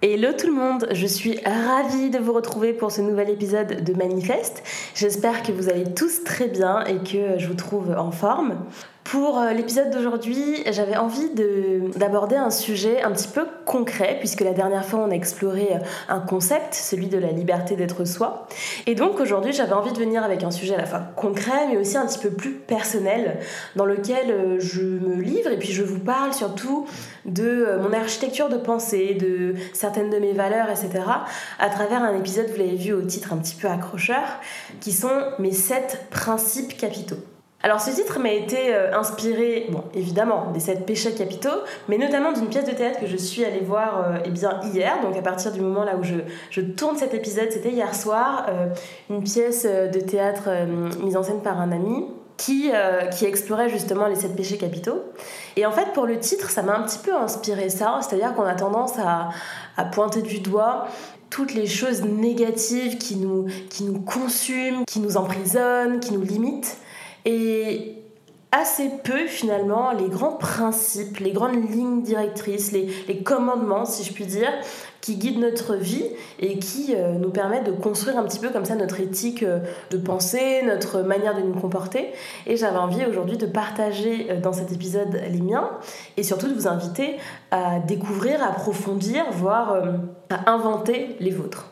Hello tout le monde, je suis ravie de vous retrouver pour ce nouvel épisode de Manifeste. J'espère que vous allez tous très bien et que je vous trouve en forme. Pour euh, l'épisode d'aujourd'hui, j'avais envie d'aborder un sujet un petit peu concret, puisque la dernière fois on a exploré euh, un concept, celui de la liberté d'être soi. Et donc aujourd'hui, j'avais envie de venir avec un sujet à la fois concret, mais aussi un petit peu plus personnel, dans lequel euh, je me livre et puis je vous parle surtout de mon architecture de pensée, de certaines de mes valeurs, etc., à travers un épisode, vous l'avez vu au titre un petit peu accrocheur, qui sont mes sept principes capitaux. Alors ce titre m'a été euh, inspiré, évidemment, des sept péchés capitaux, mais notamment d'une pièce de théâtre que je suis allée voir euh, eh hier, donc à partir du moment là où je, tourne cet épisode, c'était hier soir, euh, une pièce de théâtre mise en scène par un ami qui, explorait justement les sept péchés capitaux. Et en fait pour le titre, ça m'a un petit peu inspiré ça, c'est-à-dire qu'on a tendance à, à pointer du doigt toutes les choses négatives qui nous, qui nous consument, qui nous emprisonnent, qui nous limitent et assez peu finalement les grands principes, les grandes lignes directrices, les, commandements si je puis dire, qui guident notre vie et qui euh, nous permettent de construire un petit peu comme ça notre éthique euh, de pensée, notre manière de nous comporter. Et j'avais envie aujourd'hui de partager euh, dans cet épisode les miens et surtout de vous inviter à découvrir, à approfondir, voire à inventer les vôtres.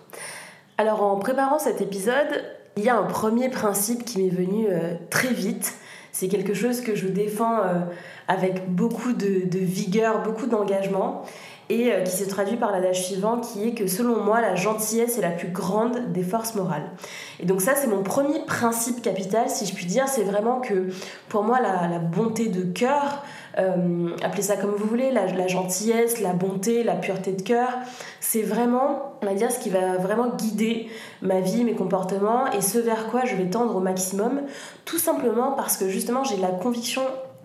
Alors en préparant cet épisode, il y a un premier principe qui m'est venu euh, très vite. C'est quelque chose que je défends euh, avec beaucoup de, vigueur, beaucoup d'engagement, et euh, qui se traduit par l'adage suivant qui est que selon moi, la gentillesse est la plus grande des forces morales. Et donc ça, c'est mon premier principe capital, si je puis dire. C'est vraiment que pour moi, la, bonté de cœur, appelez ça comme vous voulez, la, gentillesse, la bonté, la pureté de cœur, c'est vraiment, on ce qui va vraiment guider ma vie, mes comportements et ce vers quoi je vais tendre au maximum, tout simplement parce que justement j'ai la conviction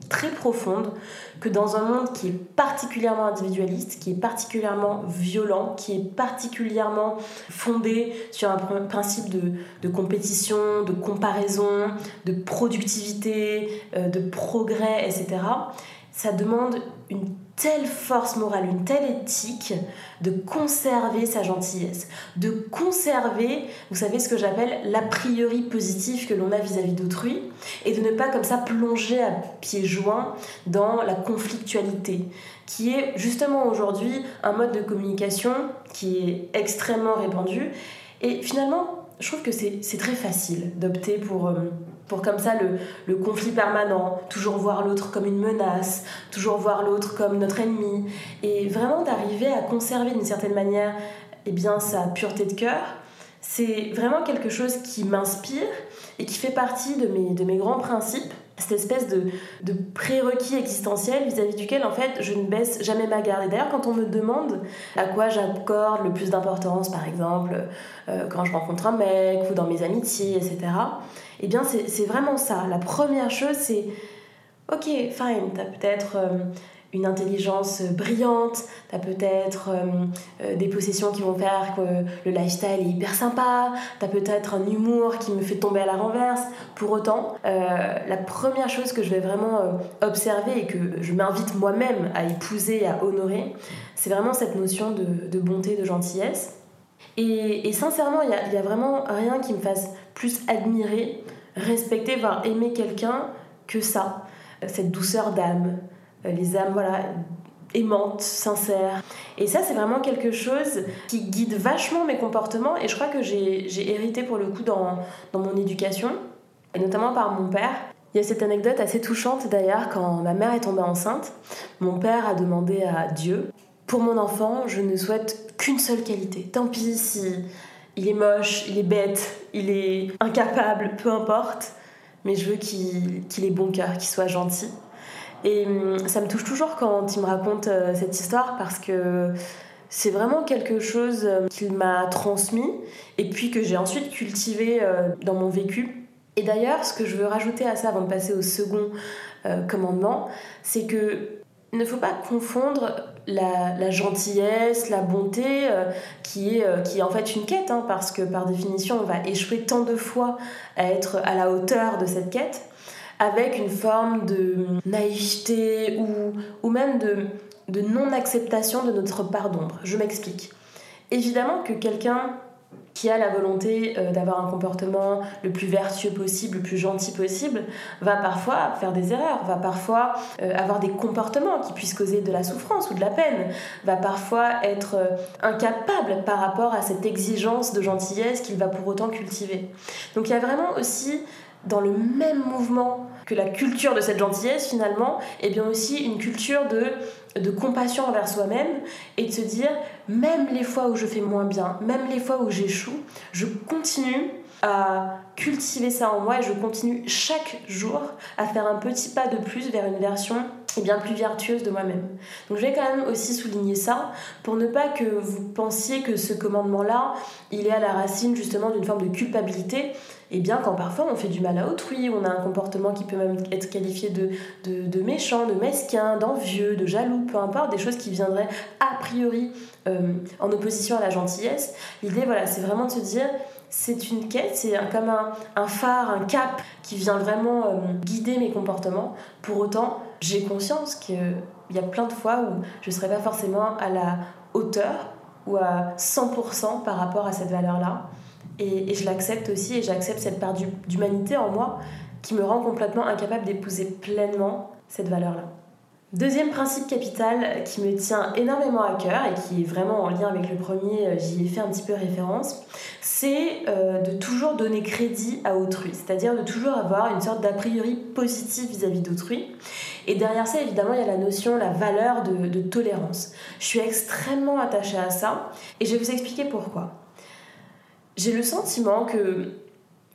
très profonde que dans un monde qui est particulièrement individualiste, qui est particulièrement violent, qui est particulièrement fondé sur un principe de, de compétition, de comparaison, de productivité, euh, de progrès, etc., ça demande une telle force morale, une telle éthique de conserver sa gentillesse, de conserver, vous savez ce que j'appelle l'a priori positif que l'on a vis-à-vis d'autrui, et de ne pas comme ça plonger à pieds joints dans la conflictualité, qui est justement aujourd'hui un mode de communication qui est extrêmement répandu. Et finalement, je trouve que c'est très facile d'opter pour... Euh, pour comme ça le, le conflit permanent, toujours voir l'autre comme une menace, toujours voir l'autre comme notre ennemi, et vraiment d'arriver à conserver d'une certaine manière eh bien, sa pureté de cœur, c'est vraiment quelque chose qui m'inspire et qui fait partie de mes, de mes grands principes cette espèce de, de prérequis existentiel vis-à-vis duquel en fait je ne baisse jamais ma garde. Et d'ailleurs quand on me demande à quoi j'accorde le plus d'importance, par exemple euh, quand je rencontre un mec ou dans mes amitiés, etc., eh bien c'est vraiment ça. La première chose c'est ok, fine, t'as peut-être euh, une intelligence brillante, tu as peut-être euh, euh, des possessions qui vont faire que le lifestyle est hyper sympa, tu as peut-être un humour qui me fait tomber à la renverse. Pour autant, euh, la première chose que je vais vraiment observer et que je m'invite moi-même à épouser et à honorer, c'est vraiment cette notion de, bonté, de gentillesse. Et, sincèrement, il n'y a, a vraiment rien qui me fasse plus admirer, respecter, voire aimer quelqu'un que ça, cette douceur d'âme, euh, les âmes voilà, aimantes, sincères. Et ça, c'est vraiment quelque chose qui guide vachement mes comportements et je crois que j'ai hérité pour le coup dans, dans mon éducation, et notamment par mon père. Il y a cette anecdote assez touchante d'ailleurs, quand ma mère est tombée enceinte, mon père a demandé à Dieu Pour mon enfant, je ne souhaite qu'une seule qualité. Tant pis si il est moche, il est bête, il est incapable, peu importe, mais je veux qu'il ait bon cœur, qu'il soit gentil. Et hum, ça me touche toujours quand il me raconte euh, cette histoire parce que c'est vraiment quelque chose euh, qu'il m'a transmis et puis que j'ai ensuite cultivé euh, dans mon vécu. Et d'ailleurs, ce que je veux rajouter à ça avant de passer au second commandement, c'est que ne faut pas confondre la, gentillesse, la bonté, qui, est, qui est en fait une quête, hein, parce que par définition, on va échouer tant de fois à être à la hauteur de cette quête, avec une forme de naïveté ou, ou même de, de non-acceptation de notre part d'ombre. Je m'explique. Évidemment que quelqu'un qui a la volonté euh, d'avoir un comportement le plus vertueux possible, le plus gentil possible, va parfois faire des erreurs, va parfois euh, avoir des comportements qui puissent causer de la souffrance ou de la peine, va parfois être euh, incapable par rapport à cette exigence de gentillesse qu'il va pour autant cultiver. Donc il y a vraiment aussi dans le même mouvement que la culture de cette gentillesse finalement, et bien aussi une culture de, de compassion envers soi-même et de se dire, même les fois où je fais moins bien, même les fois où j'échoue, je continue à cultiver ça en moi et je continue chaque jour à faire un petit pas de plus vers une version et bien plus vertueuse de moi-même. Donc je vais quand même aussi souligner ça pour ne pas que vous pensiez que ce commandement-là, il est à la racine justement d'une forme de culpabilité, et bien quand parfois on fait du mal à autrui, on a un comportement qui peut même être qualifié de, de, méchant, de mesquin, d'envieux, de jaloux, peu importe, des choses qui viendraient a priori euh, en opposition à la gentillesse. L'idée, voilà, c'est vraiment de se dire, c'est une quête, c'est comme un, phare, un cap qui vient vraiment euh, guider mes comportements. Pour autant, j'ai conscience qu'il y a plein de fois où je ne serai pas forcément à la hauteur ou à 100% par rapport à cette valeur-là. Et, je l'accepte aussi et j'accepte cette part d'humanité en moi qui me rend complètement incapable d'épouser pleinement cette valeur-là. Deuxième principe capital qui me tient énormément à cœur et qui est vraiment en lien avec le premier, euh, j'y ai fait un petit peu référence, c'est euh, de toujours donner crédit à autrui, c'est-à-dire de toujours avoir une sorte d'a priori positif vis-à-vis d'autrui. Et derrière ça, évidemment, il y a la notion, la valeur de, de tolérance. Je suis extrêmement attachée à ça et je vais vous expliquer pourquoi. J'ai le sentiment que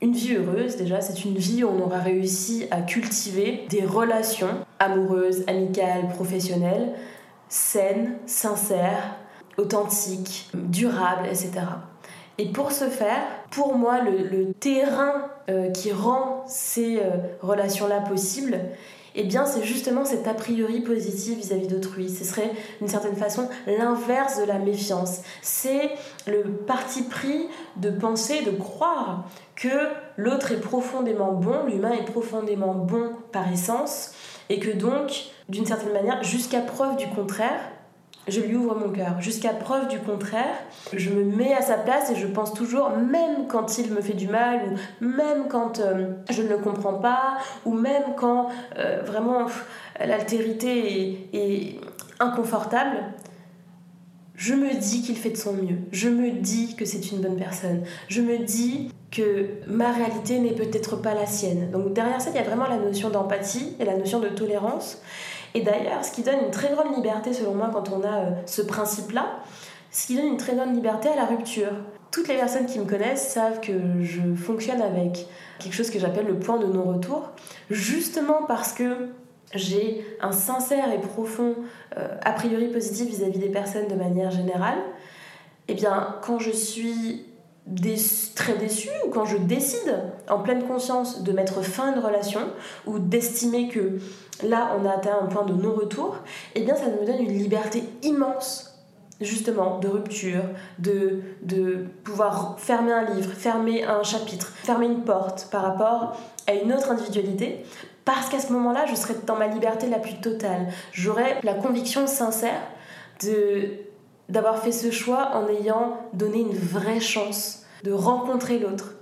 une vie heureuse, déjà, c'est une vie où on aura réussi à cultiver des relations amoureuses, amicales, professionnelles, saines, sincères, authentiques, durables, etc. Et pour ce faire, pour moi, le, terrain euh, qui rend ces euh, relations-là possibles, eh bien c'est justement cet a priori positif vis-à-vis d'autrui. Ce serait d'une certaine façon l'inverse de la méfiance. C'est le parti pris de penser, de croire que l'autre est profondément bon, l'humain est profondément bon par essence, et que donc, d'une certaine manière, jusqu'à preuve du contraire, je lui ouvre mon cœur. Jusqu'à preuve du contraire, je me mets à sa place et je pense toujours, même quand il me fait du mal, ou même quand euh, je ne le comprends pas, ou même quand euh, vraiment l'altérité est, inconfortable, je me dis qu'il fait de son mieux. Je me dis que c'est une bonne personne. Je me dis que ma réalité n'est peut-être pas la sienne. Donc derrière ça, il y a vraiment la notion d'empathie et la notion de tolérance. Et d'ailleurs, ce qui donne une très grande liberté, selon moi, quand on a euh, ce principe-là, ce qui donne une très grande liberté à la rupture. Toutes les personnes qui me connaissent savent que je fonctionne avec quelque chose que j'appelle le point de non-retour, justement parce que j'ai un sincère et profond euh, a priori positif vis-à-vis des personnes de manière générale, eh bien quand je suis très déçue ou quand je décide en pleine conscience de mettre fin à une relation ou d'estimer que là on a atteint un point de non-retour, et eh bien ça me donne une liberté immense justement de rupture, de, de pouvoir fermer un livre, fermer un chapitre, fermer une porte par rapport à une autre individualité, parce qu'à ce moment-là, je serai dans ma liberté la plus totale. J'aurai la conviction sincère de d'avoir fait ce choix en ayant donné une vraie chance de rencontrer l'autre.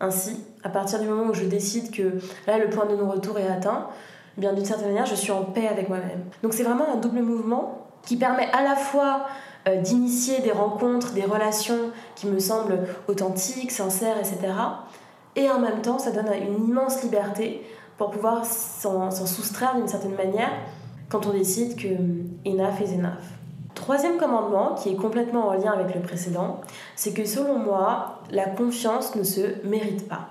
Ainsi, à partir du moment où je décide que là le point de non-retour est atteint, eh bien d'une certaine manière, je suis en paix avec moi-même. Donc c'est vraiment un double mouvement qui permet à la fois euh, d'initier des rencontres, des relations qui me semblent authentiques, sincères, etc. Et en même temps, ça donne une immense liberté pour pouvoir s'en soustraire d'une certaine manière quand on décide que enough is enough. Troisième commandement, qui est complètement en lien avec le précédent, c'est que selon moi, la confiance ne se mérite pas.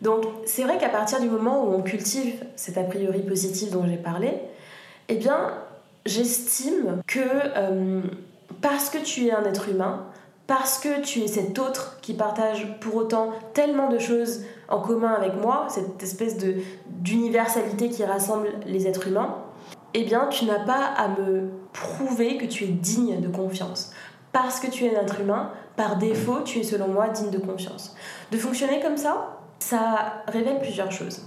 Donc c'est vrai qu'à partir du moment où on cultive cet a priori positif dont j'ai parlé, eh bien j'estime que euh, parce que tu es un être humain, parce que tu es cet autre qui partage pour autant tellement de choses en commun avec moi, cette espèce de d'universalité qui rassemble les êtres humains, eh bien tu n'as pas à me prouver que tu es digne de confiance. Parce que tu es un être humain, par défaut, tu es selon moi digne de confiance. De fonctionner comme ça, ça révèle plusieurs choses.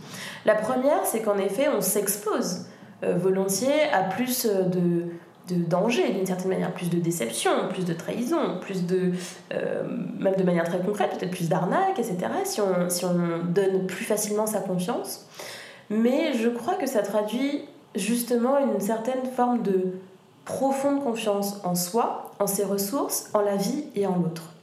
La première, c'est qu'en effet, on s'expose euh, volontiers à plus euh, de, de danger d'une certaine manière, plus de déception, plus de trahison, plus de, euh, même de manière très concrète, peut-être plus d'arnaque, etc., si on, si on donne plus facilement sa confiance. Mais je crois que ça traduit justement une certaine forme de profonde confiance en soi, en ses ressources, en la vie et en l'autre.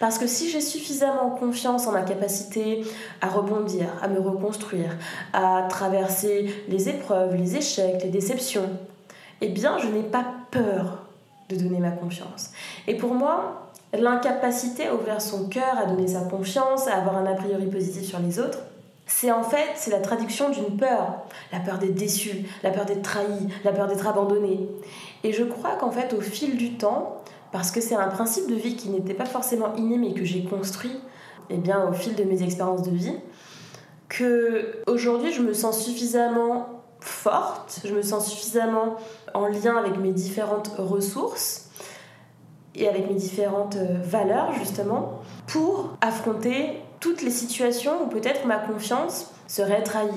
Parce que si j'ai suffisamment confiance en ma capacité à rebondir, à me reconstruire, à traverser les épreuves, les échecs, les déceptions, eh bien je n'ai pas peur de donner ma confiance. Et pour moi, l'incapacité à ouvrir son cœur, à donner sa confiance, à avoir un a priori positif sur les autres, c'est en fait c'est la traduction d'une peur, la peur d'être déçu, la peur d'être trahi, la peur d'être abandonné. Et je crois qu'en fait au fil du temps, parce que c'est un principe de vie qui n'était pas forcément inné mais que j'ai construit eh bien, au fil de mes expériences de vie, que aujourd'hui je me sens suffisamment forte, je me sens suffisamment en lien avec mes différentes ressources et avec mes différentes euh, valeurs justement pour affronter toutes les situations où peut-être ma confiance serait trahie.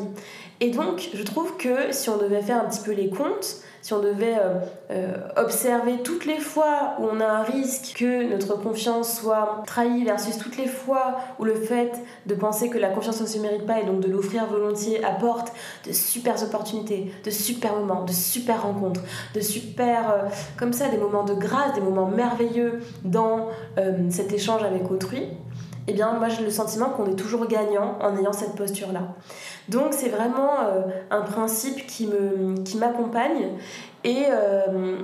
Et donc, je trouve que si on devait faire un petit peu les comptes, si on devait euh, euh, observer toutes les fois où on a un risque que notre confiance soit trahie versus toutes les fois où le fait de penser que la confiance ne se mérite pas et donc de l'offrir volontiers apporte de super opportunités, de super moments, de super rencontres, de super, euh, comme ça, des moments de grâce, des moments merveilleux dans cet échange avec autrui, eh bien moi j'ai le sentiment qu'on est toujours gagnant en ayant cette posture-là. Donc c'est vraiment euh, un principe qui m'accompagne euh,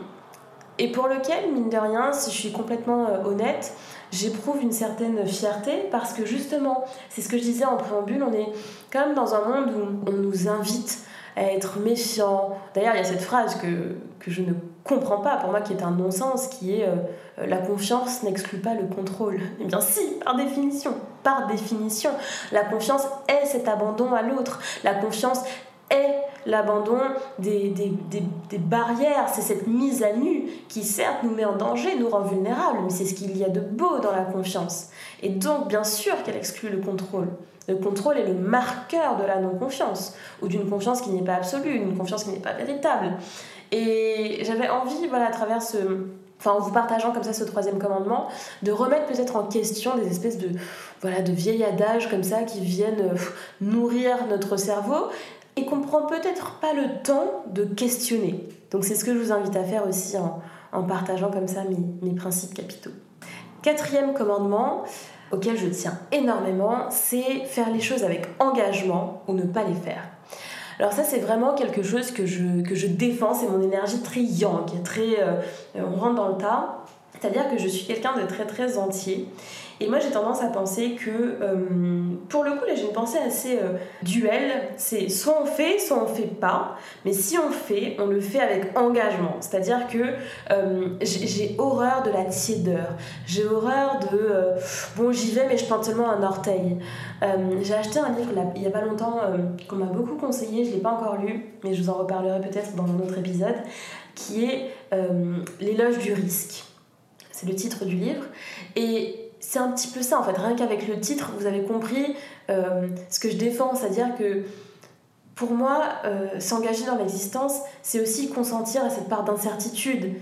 et pour lequel, mine de rien, si je suis complètement euh, honnête, j'éprouve une certaine fierté parce que justement, c'est ce que je disais en préambule, on est quand même dans un monde où on nous invite à être méfiant. D'ailleurs, il y a cette phrase que, que je ne comprends pas, pour moi qui est un non-sens, qui est euh, la confiance n'exclut pas le contrôle. Eh bien si, par définition, par définition, la confiance est cet abandon à l'autre. La confiance est l'abandon des, des, des, des, barrières, c'est cette mise à nu qui certes nous met en danger, nous rend vulnérables, mais c'est ce qu'il y a de beau dans la confiance. Et donc bien sûr qu'elle exclut le contrôle. Le contrôle est le marqueur de la non-confiance, ou d'une confiance qui n'est pas absolue, une confiance qui n'est pas véritable. Et j'avais envie, voilà, à travers ce, en vous partageant comme ça ce troisième commandement, de remettre peut-être en question des espèces de voilà de vieilles adages comme ça qui viennent nourrir notre cerveau et qu'on prend peut-être pas le temps de questionner. Donc c'est ce que je vous invite à faire aussi en, partageant comme ça mes principes capitaux. Quatrième commandement auquel je tiens énormément, c'est faire les choses avec engagement ou ne pas les faire. Alors ça, c'est vraiment quelque chose que je, défends, c'est mon énergie très yang, très... Euh, on rentre dans le tas. C'est-à-dire que je suis quelqu'un de très très entier. Et moi j'ai tendance à penser que, euh, pour le coup là j'ai une pensée assez euh, duel, c'est soit on fait, soit on fait pas, mais si on fait, on le fait avec engagement. C'est-à-dire que euh, j'ai horreur de la tiédeur, j'ai horreur de bon j'y vais mais je plante seulement un orteil. j'ai acheté un livre il y a pas longtemps qu'on m'a beaucoup conseillé, je l'ai pas encore lu, mais je vous en reparlerai peut-être dans un autre épisode, qui est L'éloge du risque c'est le titre du livre. Et c'est un petit peu ça, en fait. Rien qu'avec le titre, vous avez compris euh, ce que je défends, c'est-à-dire que pour moi, euh, s'engager dans l'existence, c'est aussi consentir à cette part d'incertitude.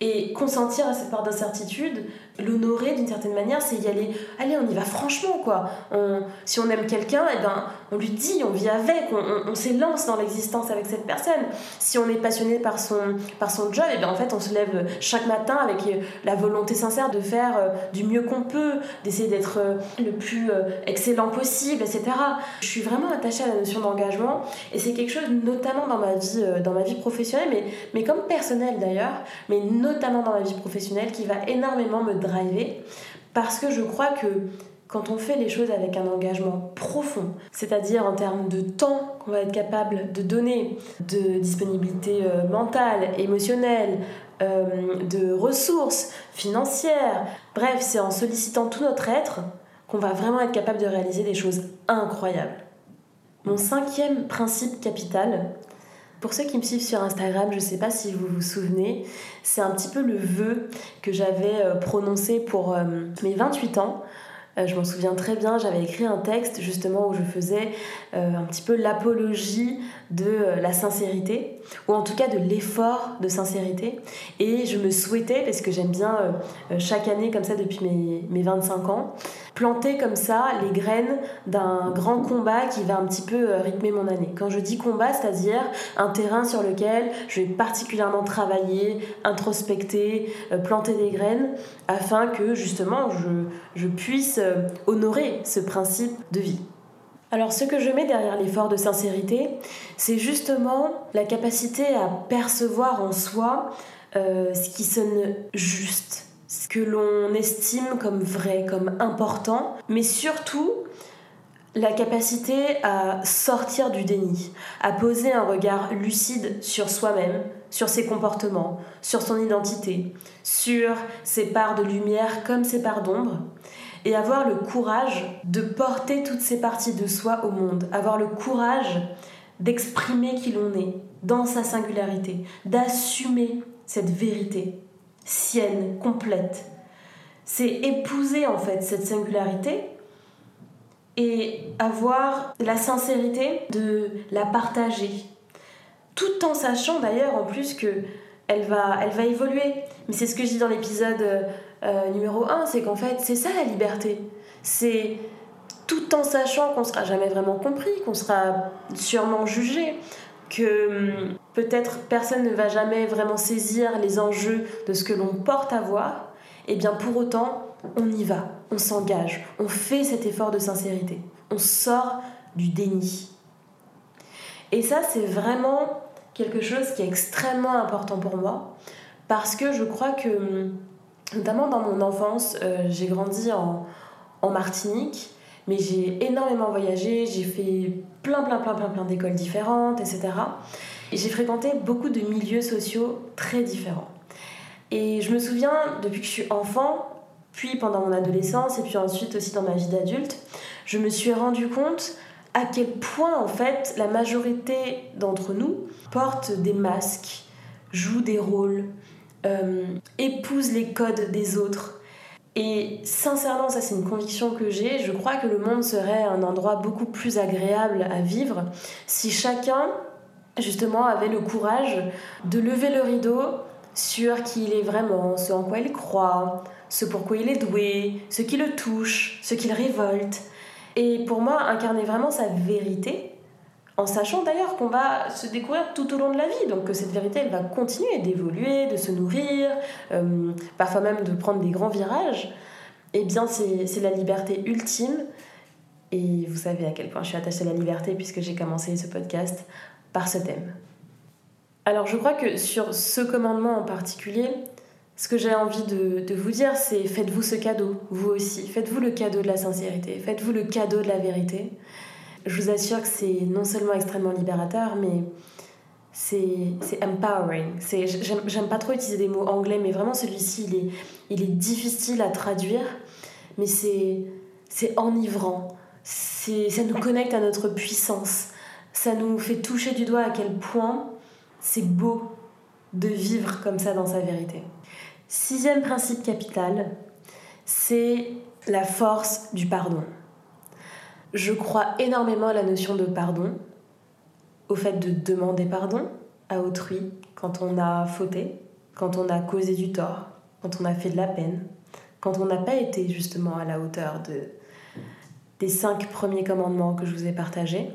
Et consentir à cette part d'incertitude, l'honorer d'une certaine manière, c'est y aller. Allez, on y va franchement, quoi. On, si on aime quelqu'un, eh ben, on lui dit, on vit avec, on, on, s'élance dans l'existence avec cette personne. Si on est passionné par son, par son job, eh bien en fait, on se lève chaque matin avec euh, la volonté sincère de faire euh, du mieux qu'on peut, d'essayer d'être euh, le plus excellent possible, etc. Je suis vraiment attachée à la notion d'engagement, et c'est quelque chose, notamment dans ma vie, dans ma vie professionnelle, mais, mais comme personnelle d'ailleurs, mais notamment dans ma vie professionnelle, qui va énormément me parce que je crois que quand on fait les choses avec un engagement profond, c'est-à-dire en termes de temps qu'on va être capable de donner, de disponibilité euh, mentale, émotionnelle, euh, de ressources financières. Bref, c'est en sollicitant tout notre être qu'on va vraiment être capable de réaliser des choses incroyables. Mon cinquième principe capital, pour ceux qui me suivent sur Instagram, je ne sais pas si vous vous souvenez, c'est un petit peu le vœu que j'avais euh, prononcé pour euh, mes 28 ans. Euh, je m'en souviens très bien, j'avais écrit un texte justement où je faisais un petit peu l'apologie de la sincérité, ou en tout cas de l'effort de sincérité. Et je me souhaitais, parce que j'aime bien chaque année comme ça depuis mes, mes 25 ans, planter comme ça les graines d'un grand combat qui va un petit peu euh, rythmer mon année. Quand je dis combat, c'est-à-dire un terrain sur lequel je vais particulièrement travailler, introspecter, euh, planter des graines, afin que justement je, puisse euh, honorer ce principe de vie. Alors ce que je mets derrière l'effort de sincérité, c'est justement la capacité à percevoir en soi ce qui sonne juste, ce que l'on estime comme vrai, comme important, mais surtout la capacité à sortir du déni, à poser un regard lucide sur soi-même, sur ses comportements, sur son identité, sur ses parts de lumière comme ses parts d'ombre, et avoir le courage de porter toutes ces parties de soi au monde, avoir le courage d'exprimer qui l'on est dans sa singularité, d'assumer cette vérité sienne, complète. C'est épouser en fait cette singularité et avoir la sincérité de la partager. Tout en sachant d'ailleurs en plus que elle va, elle va évoluer. Mais c'est ce que je dis dans l'épisode euh, numéro 1, c'est qu'en fait c'est ça la liberté. C'est tout en sachant qu'on sera jamais vraiment compris, qu'on sera sûrement jugé, que hum, peut-être personne ne va jamais vraiment saisir les enjeux de ce que l'on porte à voir, et eh bien pour autant, on y va, on s'engage, on fait cet effort de sincérité, on sort du déni. Et ça, c'est vraiment quelque chose qui est extrêmement important pour moi, parce que je crois que, notamment dans mon enfance, euh, j'ai grandi en, en Martinique, mais j'ai énormément voyagé, j'ai fait plein, plein, plein, plein, plein d'écoles différentes, etc. Et j'ai fréquenté beaucoup de milieux sociaux très différents. Et je me souviens, depuis que je suis enfant, puis pendant mon adolescence, et puis ensuite aussi dans ma vie d'adulte, je me suis rendu compte à quel point, en fait, la majorité d'entre nous portent des masques, jouent des rôles, euh, épousent les codes des autres, et sincèrement, ça c'est une conviction que j'ai, je crois que le monde serait un endroit beaucoup plus agréable à vivre si chacun, justement, avait le courage de lever le rideau sur qui il est vraiment, ce en quoi il croit, ce pourquoi il est doué, ce qui le touche, ce qui le révolte. Et pour moi, incarner vraiment sa vérité, en sachant d'ailleurs qu'on va se découvrir tout au long de la vie, donc que cette vérité, elle va continuer d'évoluer, de se nourrir, euh, parfois même de prendre des grands virages, eh bien c'est la liberté ultime. Et vous savez à quel point je suis attachée à la liberté puisque j'ai commencé ce podcast par ce thème. Alors je crois que sur ce commandement en particulier, ce que j'ai envie de, vous dire, c'est faites-vous ce cadeau, vous aussi. Faites-vous le cadeau de la sincérité, faites-vous le cadeau de la vérité je vous assure que c'est non seulement extrêmement libérateur, mais c'est empowering. J'aime pas trop utiliser des mots anglais, mais vraiment celui-ci, il est, il est difficile à traduire, mais c'est enivrant. Ça nous connecte à notre puissance. Ça nous fait toucher du doigt à quel point c'est beau de vivre comme ça dans sa vérité. Sixième principe capital, c'est la force du pardon. Je crois énormément à la notion de pardon, au fait de demander pardon à autrui quand on a fauté, quand on a causé du tort, quand on a fait de la peine, quand on n'a pas été justement à la hauteur de, des cinq premiers commandements que je vous ai partagés,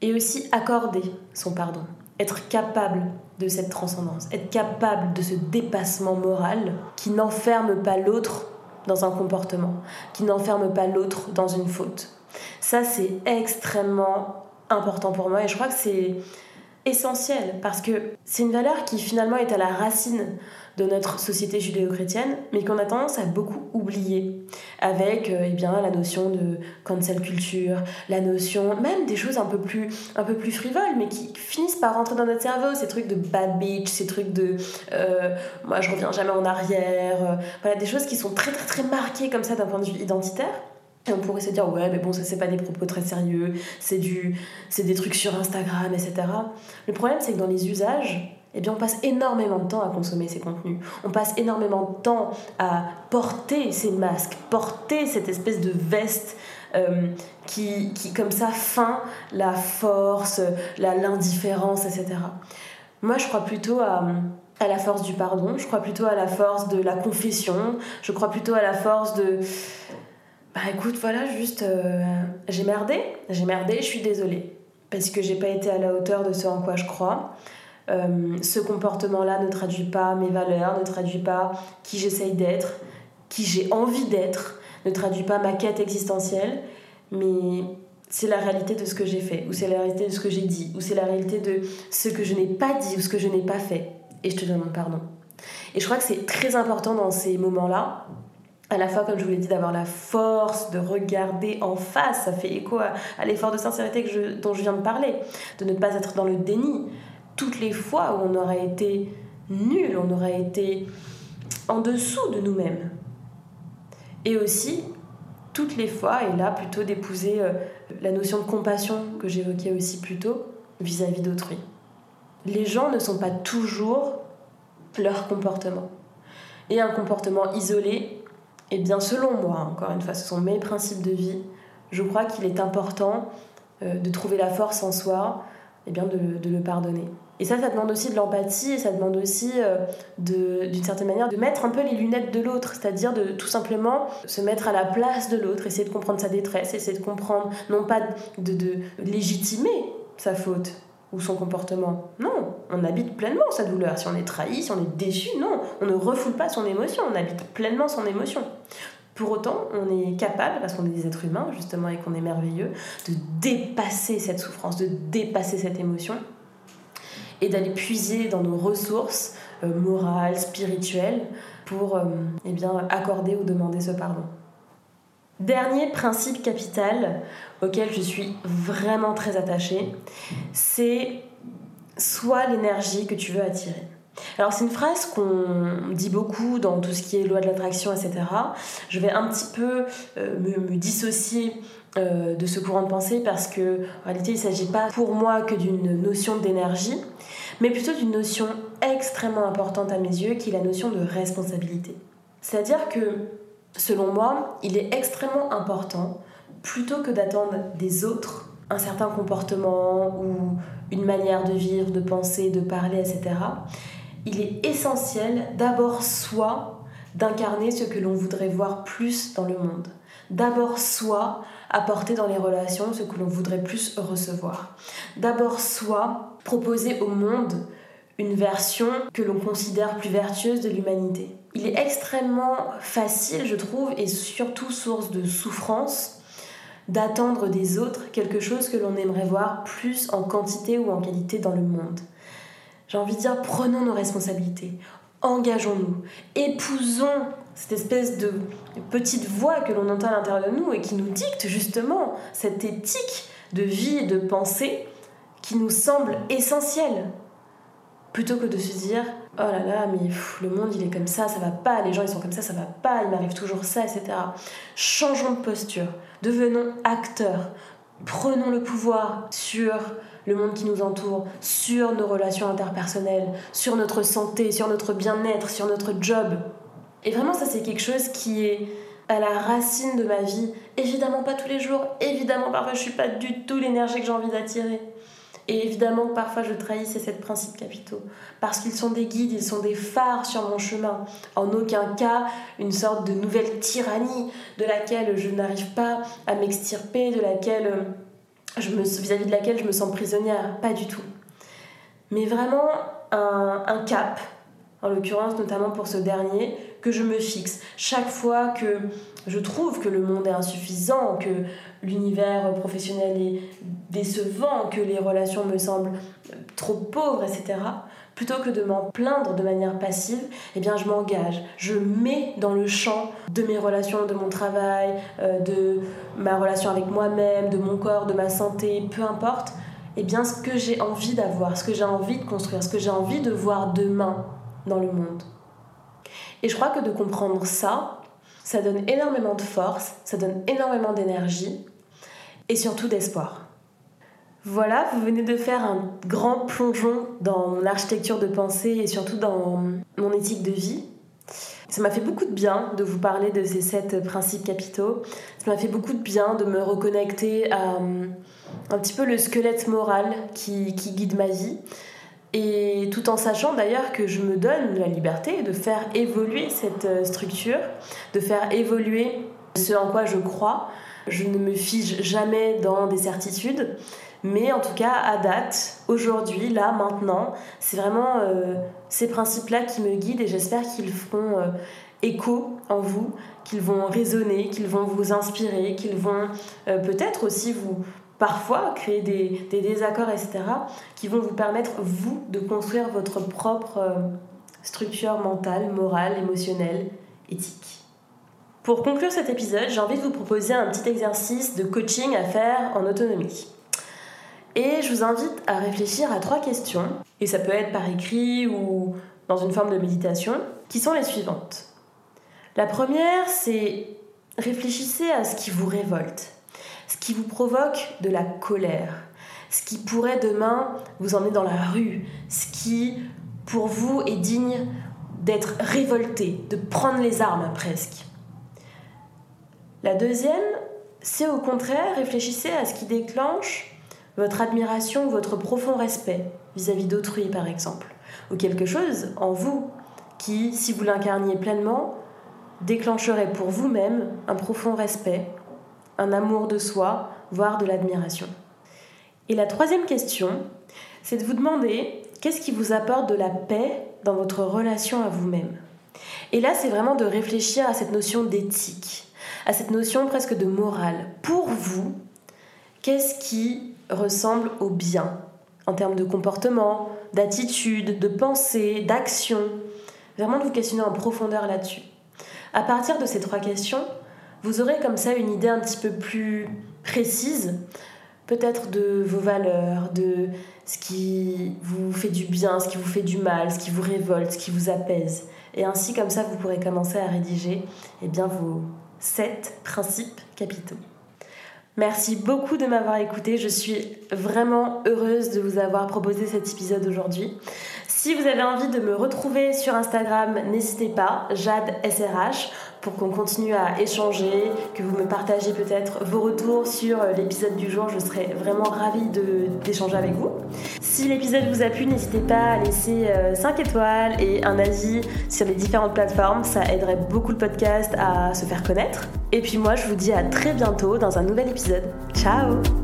et aussi accorder son pardon, être capable de cette transcendance, être capable de ce dépassement moral qui n'enferme pas l'autre dans un comportement, qui n'enferme pas l'autre dans une faute. Ça, c'est extrêmement important pour moi et je crois que c'est essentielle parce que c'est une valeur qui finalement est à la racine de notre société judéo-chrétienne, mais qu'on a tendance à beaucoup oublier, avec euh, eh bien, la notion de cancel culture, la notion même des choses un peu plus, un peu plus frivoles, mais qui finissent par rentrer dans notre cerveau, ces trucs de bad bitch, ces trucs de euh, moi je reviens jamais en arrière, euh, voilà, des choses qui sont très très très marquées comme ça d'un point de vue identitaire. On pourrait se dire, ouais, mais bon, ça, c'est pas des propos très sérieux, c'est du, c'est des trucs sur Instagram, etc. Le problème, c'est que dans les usages, eh bien, on passe énormément de temps à consommer ces contenus. On passe énormément de temps à porter ces masques, porter cette espèce de veste euh, qui, qui, comme ça, feint la force, l'indifférence, etc. Moi, je crois plutôt à, à la force du pardon, je crois plutôt à la force de la confession, je crois plutôt à la force de... Bah écoute, voilà, juste, euh, j'ai merdé, j'ai merdé, je suis désolée, parce que j'ai pas été à la hauteur de ce en quoi je crois. Euh, ce comportement-là ne traduit pas mes valeurs, ne traduit pas qui j'essaye d'être, qui j'ai envie d'être, ne traduit pas ma quête existentielle, mais c'est la réalité de ce que j'ai fait, ou c'est la réalité de ce que j'ai dit, ou c'est la réalité de ce que je n'ai pas dit ou ce que je n'ai pas fait. Et je te demande pardon. Et je crois que c'est très important dans ces moments-là, à la fois, comme je vous l'ai dit, d'avoir la force de regarder en face, ça fait écho à, l'effort de sincérité dont je viens de parler, de ne pas être dans le déni, toutes les fois où on aurait été nul, on aurait été en dessous de nous-mêmes. Et aussi, toutes les fois, et là plutôt d'épouser euh, la notion de compassion que j'évoquais aussi plus tôt vis-à-vis d'autrui. Les gens ne sont pas toujours leur comportement. Et un comportement isolé, et eh bien selon moi, encore une fois, ce sont mes principes de vie, je crois qu'il est important euh, de trouver la force en soi, eh bien de le pardonner. Et ça, ça demande aussi de l'empathie et ça demande aussi, euh, d'une certaine manière, de mettre un peu les lunettes de l'autre, c'est-à-dire de tout simplement se mettre à la place de l'autre, essayer de comprendre sa détresse, essayer de comprendre, non pas de, de légitimer sa faute ou son comportement. Non, on habite pleinement sa douleur. Si on est trahi, si on est déçu, non, on ne refoule pas son émotion, on habite pleinement son émotion. Pour autant, on est capable, parce qu'on est des êtres humains justement et qu'on est merveilleux, de dépasser cette souffrance, de dépasser cette émotion et d'aller puiser dans nos ressources euh, morales, spirituelles, pour euh, eh accorder ou demander ce pardon. Dernier principe capital auquel je suis vraiment très attachée, c'est soit l'énergie que tu veux attirer. Alors c'est une phrase qu'on dit beaucoup dans tout ce qui est loi de l'attraction, etc. Je vais un petit peu euh, me, dissocier de ce courant de pensée parce que en réalité il ne s'agit pas pour moi que d'une notion d'énergie, mais plutôt d'une notion extrêmement importante à mes yeux, qui est la notion de responsabilité. C'est-à-dire que, selon moi, il est extrêmement important, plutôt que d'attendre des autres un certain comportement ou une manière de vivre, de penser, de parler, etc., il est essentiel d'abord soi d'incarner ce que l'on voudrait voir plus dans le monde. D'abord soi apporter dans les relations ce que l'on voudrait plus recevoir. D'abord soi, proposer au monde une version que l'on considère plus vertueuse de l'humanité. Il est extrêmement facile, je trouve, et surtout source de souffrance, d'attendre des autres quelque chose que l'on aimerait voir plus en quantité ou en qualité dans le monde. J'ai envie de dire, prenons nos responsabilités, engageons-nous, épousons cette espèce de petite voix que l'on entend à l'intérieur de nous et qui nous dicte justement cette éthique de vie et de pensée qui nous semble essentielle. Plutôt que de se dire oh là là, mais le monde il est comme ça, ça va pas, les gens ils sont comme ça, ça va pas, il m'arrive toujours ça, etc. Changeons de posture, devenons acteurs, prenons le pouvoir sur le monde qui nous entoure, sur nos relations interpersonnelles, sur notre santé, sur notre bien-être, sur notre job. Et vraiment, ça, c'est quelque chose qui est à la racine de ma vie. Évidemment, pas tous les jours. Évidemment, parfois, je suis pas du tout l'énergie que j'ai envie d'attirer. Et évidemment parfois je trahis ces sept principes capitaux. Parce qu'ils sont des guides, ils sont des phares sur mon chemin. En aucun cas une sorte de nouvelle tyrannie de laquelle je n'arrive pas à m'extirper, de laquelle euh, vis-à-vis de laquelle je me sens prisonnière. Pas du tout. Mais vraiment un, un cap, en l'occurrence notamment pour ce dernier, que je me fixe. Chaque fois que je trouve que le monde est insuffisant, que l'univers professionnel est décevant, que les relations me semblent trop pauvres, etc., plutôt que de m'en plaindre de manière passive, eh bien je m'engage, je mets dans le champ de mes relations, de mon travail, euh, de ma relation avec moi-même, de mon corps, de ma santé, peu importe, eh bien ce que j'ai envie d'avoir, ce que j'ai envie de construire, ce que j'ai envie de voir demain dans le monde. Et je crois que de comprendre ça, ça donne énormément de force, ça donne énormément d'énergie et surtout d'espoir. Voilà, vous venez de faire un grand plongeon dans mon architecture de pensée et surtout dans mon éthique de vie. Ça m'a fait beaucoup de bien de vous parler de ces sept principes capitaux. Ça m'a fait beaucoup de bien de me reconnecter à euh, un petit peu le squelette moral qui, qui guide ma vie. Et tout en sachant d'ailleurs que je me donne la liberté de faire évoluer cette euh, structure, de faire évoluer ce en quoi je crois. Je ne me fige jamais dans des certitudes. Mais en tout cas, à date, aujourd'hui, là, maintenant, c'est vraiment euh, ces principes-là qui me guident et j'espère qu'ils feront euh, écho en vous, qu'ils vont résonner, qu'ils vont vous inspirer, qu'ils vont peut-être aussi vous, parfois, créer des, désaccords, etc., qui vont vous permettre, vous, de construire votre propre structure mentale, morale, émotionnelle, éthique. Pour conclure cet épisode, j'ai envie de vous proposer un petit exercice de coaching à faire en autonomie. Et je vous invite à réfléchir à trois questions, et ça peut être par écrit ou dans une forme de méditation, qui sont les suivantes. La première, c'est réfléchissez à ce qui vous révolte, qui vous provoque de la colère, ce qui pourrait demain vous emmener dans la rue, ce qui pour vous est digne d'être révolté, de prendre les armes presque. La deuxième, c'est au contraire réfléchissez à ce qui déclenche votre admiration, votre profond respect vis-à-vis d'autrui par exemple, ou quelque chose en vous qui, si vous l'incarniez pleinement, déclencherait pour vous-même un profond respect, un amour de soi, voire de l'admiration. Et la troisième question, c'est de vous demander qu'est-ce qui vous apporte de la paix dans votre relation à vous-même? Et là, c'est vraiment de réfléchir à cette notion d'éthique, à cette notion presque de morale. Pour vous, qu'est-ce qui ressemble au bien en termes de comportement, d'attitude, de pensée, d'action? Vraiment de vous questionner en profondeur là-dessus. À partir de ces trois questions, vous aurez comme ça une idée un petit peu plus précise, peut-être de vos valeurs, de ce qui vous fait du bien, ce qui vous fait du mal, ce qui vous révolte, ce qui vous apaise. Et ainsi, comme ça, vous pourrez commencer à rédiger eh bien, vos sept principes capitaux. Merci beaucoup de m'avoir écouté. Je suis vraiment heureuse de vous avoir proposé cet épisode aujourd'hui. Si vous avez envie de me retrouver sur Instagram, n'hésitez pas, Jade SRH pour qu'on continue à échanger, que vous me partagez peut-être vos retours sur euh, l'épisode du jour. Je serais vraiment ravie d'échanger avec vous. Si l'épisode vous a plu, n'hésitez pas à laisser 5 euh, étoiles et un avis sur les différentes plateformes. Ça aiderait beaucoup le podcast à se faire connaître. Et puis moi, je vous dis à très bientôt dans un nouvel épisode. Ciao